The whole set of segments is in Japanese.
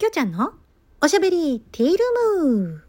きょうちゃんのおしゃべりティールーム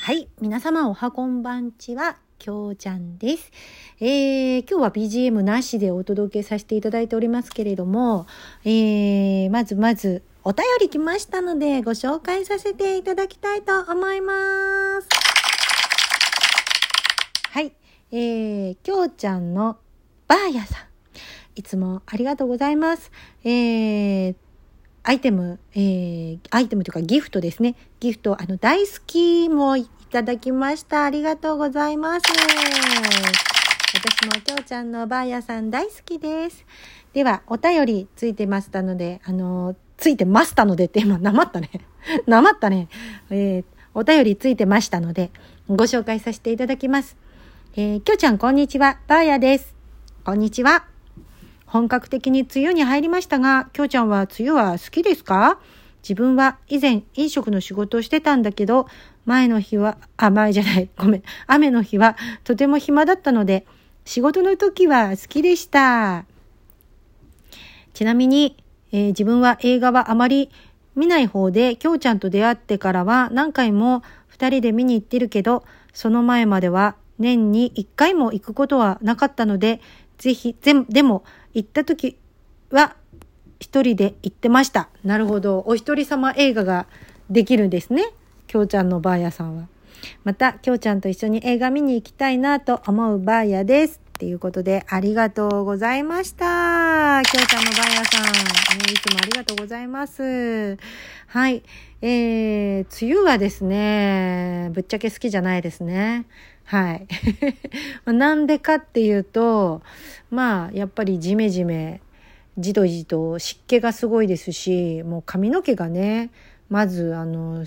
はい、皆様おはこんばんちは、きょうちゃんです。えー、今日は BGM なしでお届けさせていただいておりますけれども、えー、まずまずお便り来ましたのでご紹介させていただきたいと思います。はい、えー、きょうちゃんのバーヤさん。いつもありがとうございます。えー、アイテム、えー、アイテムというかギフトですね。ギフト、あの、大好きもいただきました。ありがとうございます。私もきょうちゃんのバーヤさん大好きです。では、お便りついてましたので、あの、ついてましたのでって今、なまったね。なまったね。えー、お便りついてましたので、ご紹介させていただきます。えー、きょうちゃんこんにちは。バーヤです。こんにちは。本格的に梅雨に入りましたが、きょうちゃんは梅雨は好きですか？自分は以前飲食の仕事をしてたんだけど、前の日は、あ、前じゃない、ごめん。雨の日はとても暇だったので、仕事の時は好きでした。ちなみに、えー自分は映画はあまり見ない方で、きょうちゃんと出会ってからは何回も二人で見に行ってるけど、その前までは年に一回も行くことはなかったので、ぜひ、でも行った時は一人で行ってました。なるほど。お一人様映画ができるんですね。きょうちゃんのバーヤさんは。また、きょうちゃんと一緒に映画見に行きたいなと思うバーヤです。っていうことで、ありがとうございました。きょうちゃんのバーヤさん。ねいつもありがとうございます。はい。えー、梅雨はですね、ぶっちゃけ好きじゃないですね。はい。なんでかっていうと、まあ、やっぱりジメジメ、じとじと湿気がすごいですし、もう髪の毛がね、まず、あの、梅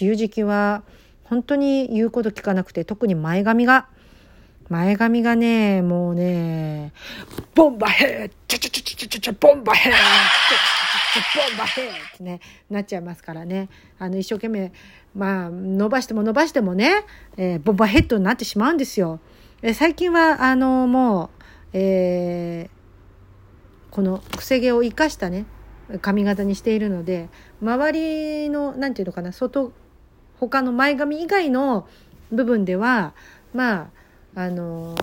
雨時期は、本当に言うこと聞かなくて、特に前髪が、前髪がね、もうね、ボンバヘーチャチャチャチャチャチャチャボンバヘーチャボンバヘーってね、なっちゃいますからね。あの、一生懸命、まあ、伸ばしても伸ばしてもね、えーボンバヘッドになってしまうんですよ。え最近は、あの、もう、えーこのくせ毛を生かしたね髪型にしているので周りのなんていうのかな外他の前髪以外の部分ではまああの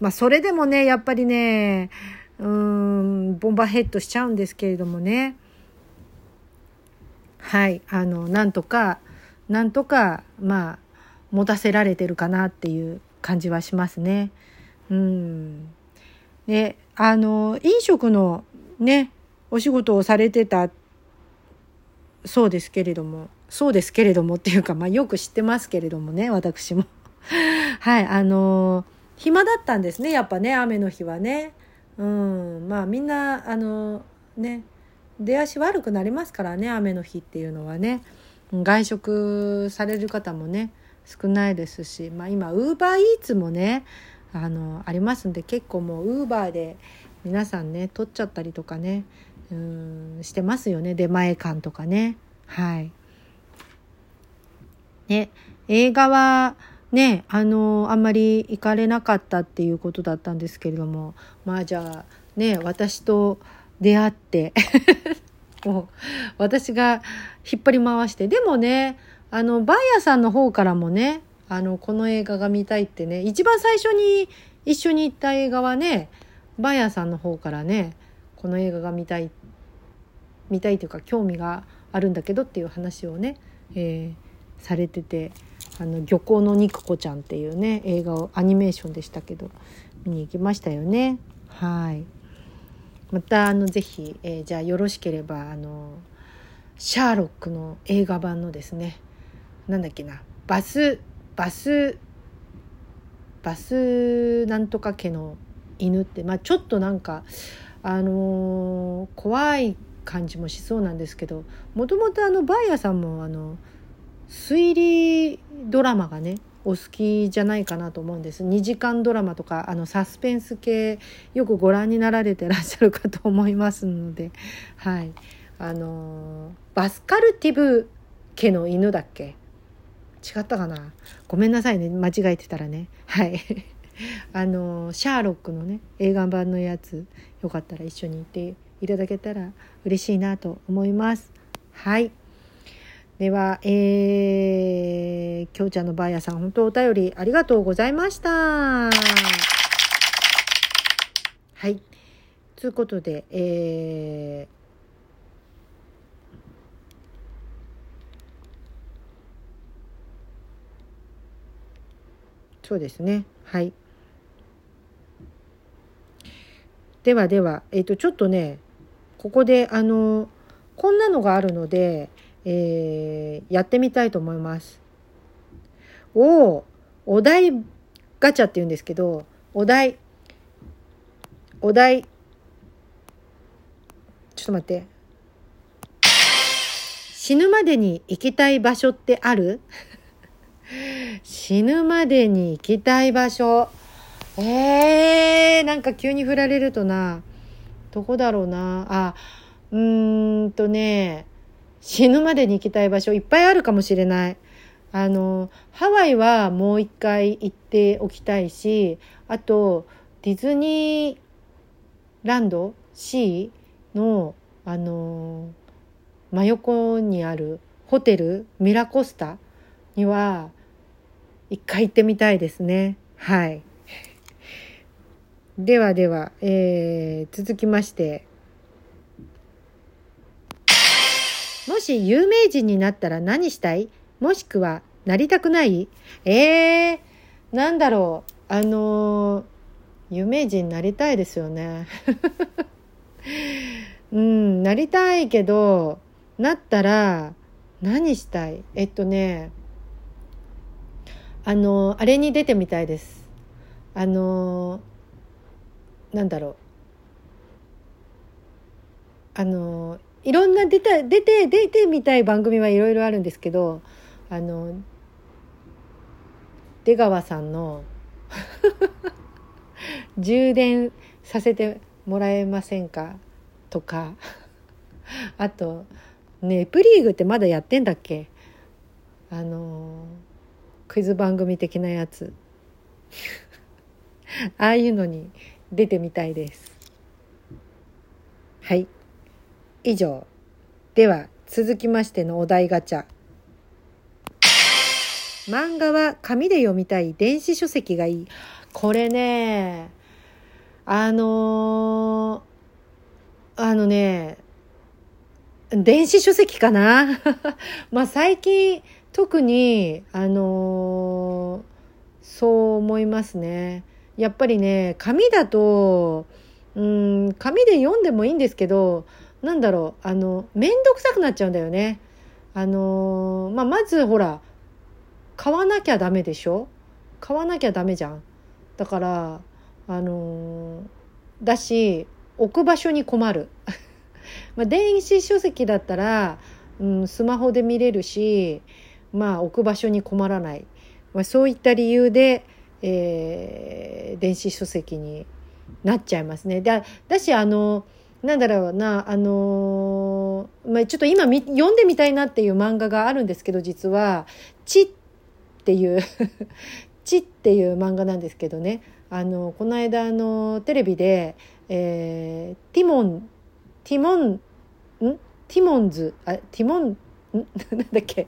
まあそれでもねやっぱりねうーんボンバーヘッドしちゃうんですけれどもね。はいあのなんとかなんとかまあ持たせられてるかなっていう感じはしますね。うん。であの飲食のねお仕事をされてたそうですけれどもそうですけれどもっていうか、まあ、よく知ってますけれどもね私も。はいあの暇だったんですねやっぱね雨の日はね。うん。まあみんなあのね出足悪くなりますからね雨の日っていうのはね。外食される方もね少ないですし、まあ、今ウーバーイーツもねあのありますんで結構もうウーバーで皆さんね取っちゃったりとかねうんしてますよね。出前館とかね。はい。ね映画はねあのあんまり行かれなかったっていうことだったんですけれどもまあじゃあね私と出会って もう私が引っ張り回してでもねあのバイヤーさんの方からもねあのこの映画が見たいってね一番最初に一緒に行った映画はねバイヤーさんの方からねこの映画が見たい見たいというか興味があるんだけどっていう話をね、えーされてて「あの漁港の肉子ちゃん」っていうね映画をアニメーションでしたけど見に行きましたよね。はいまたあのぜひ、えーじゃあよろしければあのシャーロックの映画版のですねなんだっけなバスバスバスなんとか家の犬って、まあ、ちょっとなんかあのー怖い感じもしそうなんですけどもともとあのバイヤーさんもあの推理ドラマがねお好きじゃないかなと思うんです。2時間ドラマとかあのサスペンス系よくご覧になられてらっしゃるかと思いますので。はい。あのバスカルティブ家の犬だっけ？違ったかな？ごめんなさいね。間違えてたらね。はい。あのシャーロックのね映画版のやつよかったら一緒に行っていただけたら嬉しいなと思います。はい。では、えー、きょうちゃんのばあやさん、本当お便りありがとうございました。はい。ということで、えー、そうですね。はい。ではでは、えっ、ー、と、ちょっとね、ここで、あの、こんなのがあるので、えー、やってみたいと思います。おお題ガチャって言うんですけど、お題、お題、ちょっと待って。死ぬまでに行きたい場所ってある？死ぬまでに行きたい場所。えー、なんか急に振られるとな、どこだろうな。あ、うーんとね、死ぬまでに行きたい場所いっぱいあるかもしれない。あの、ハワイはもう一回行っておきたいし、あと、ディズニーランドシーの、あの、真横にあるホテルミラコスタには一回行ってみたいですね。はい。ではでは、えー、続きまして、もし有名人になったら何したい？もしくはなりたくない？えー、なんだろう。あのー、有名人になりたいですよね。うん、なりたいけど、なったら何したい？えっとね、あのー、あれに出てみたいです。あのー、なんだろう。あのーいろんな出た出て出てみたい番組はいろいろあるんですけどあの出川さんの 充電させてもらえませんか？とかあとネプリーグってまだやってんだっけ？あのクイズ番組的なやつ。ああいうのに出てみたいです。はい。以上。では、続きましてのお題ガチャ。漫画は紙で読みたい電子書籍がいい。これね、あのー、あのね、電子書籍かな？まあ最近特に、あのー、そう思いますね。やっぱりね、紙だと、うん、紙で読んでもいいんですけど、なんだろうあの面倒くさくなっちゃうんだよね。あのまあ、まずほら買わなきゃダメでしょ？買わなきゃダメじゃん。だからあのだし置く場所に困る。まあ電子書籍だったら、うん、スマホで見れるしまあ置く場所に困らない、まあ、そういった理由で、えー、電子書籍になっちゃいますね。だだしあのなんだろうな、あのー、まあ、ちょっと今読んでみたいなっていう漫画があるんですけど、実は、ちっていう ちっていう漫画なんですけどね、あの、この間、あの、テレビで、えー、ティモン、ティモン、ん？ティモンズ、あ、ティモン、ん？なんだっけ？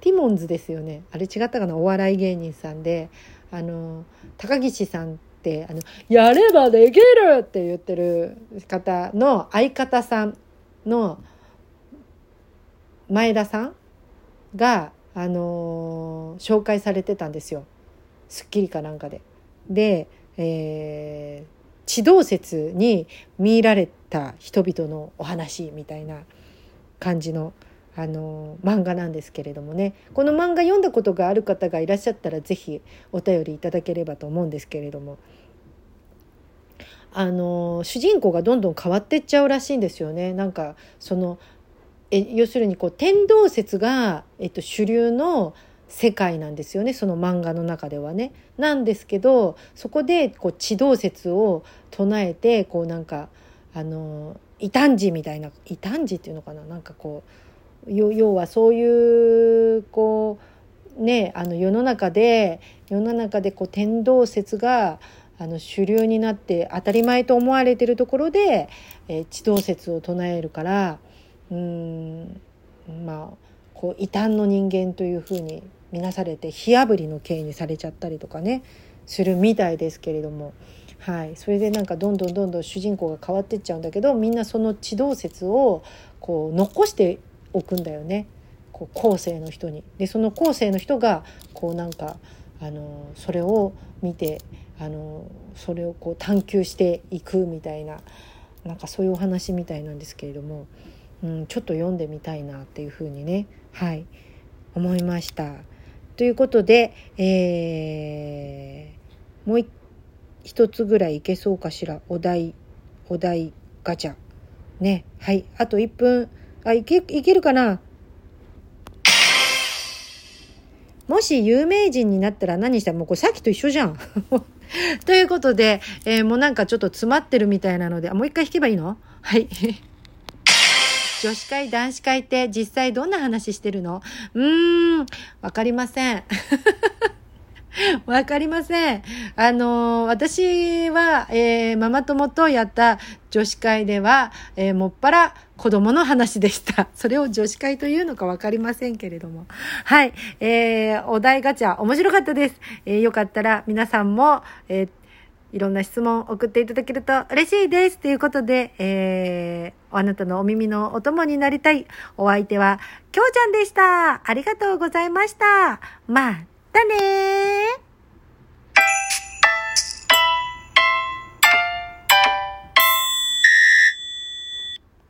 ティモンズですよね。あれ違ったかな？お笑い芸人さんで、あの、高岸さんてあのやればできるって言ってる方の相方さんの前田さんが、あのー、紹介されてたんですよ『スッキリ』かなんかで。で、えー、地動説に見入られた人々のお話みたいな感じのあの漫画なんですけれどもねこの漫画読んだことがある方がいらっしゃったら是非お便りいただければと思うんですけれどもあの主人公がどんどん変わってっちゃうらしいんですよね。なんかそのえ要するにこう天動説が、えっと、主流の世界なんですよねその漫画の中ではね。なんですけどそこでこう地動説を唱えてこうなんかあの異端児みたいな異端児っていうのかななんかこう要はそういうこうねあの世の中で世の中でこう天動説があの主流になって当たり前と思われてるところで、えー、地動説を唱えるからうんまあこう異端の人間というふうに見なされて火あぶりの刑にされちゃったりとかねするみたいですけれども、はい、それでなんかどんどんどんどん主人公が変わってっちゃうんだけどみんなその地動説をこう残しておくんだよねこう後世の人に。でその後世の人がこうなんかあのそれを見てあのそれをこう探求していくみたいななんかそういうお話みたいなんですけれども、うん、ちょっと読んでみたいなっていうふうにねはい思いました。ということで、えー、もう一つぐらいいけそうかしらお題お題ガチャねはいあと1分あいけいけるかな？もし有名人になったら何したらもうこれさっきと一緒じゃん。ということで、えー、もうなんかちょっと詰まってるみたいなので、あもう一回弾けばいいの？はい。女子会、男子会って実際どんな話してるの？うーん、わかりません。わかりません。あの、私は、えー、ママ友とやった女子会では、えー、もっぱら子供の話でした。それを女子会というのかわかりませんけれども。はい。えー、お題ガチャ、面白かったです。えー、よかったら皆さんも、えー、いろんな質問を送っていただけると嬉しいです。ということで、えー、あなたのお耳のお供になりたいお相手は、きょうちゃんでした。ありがとうございました。まあたね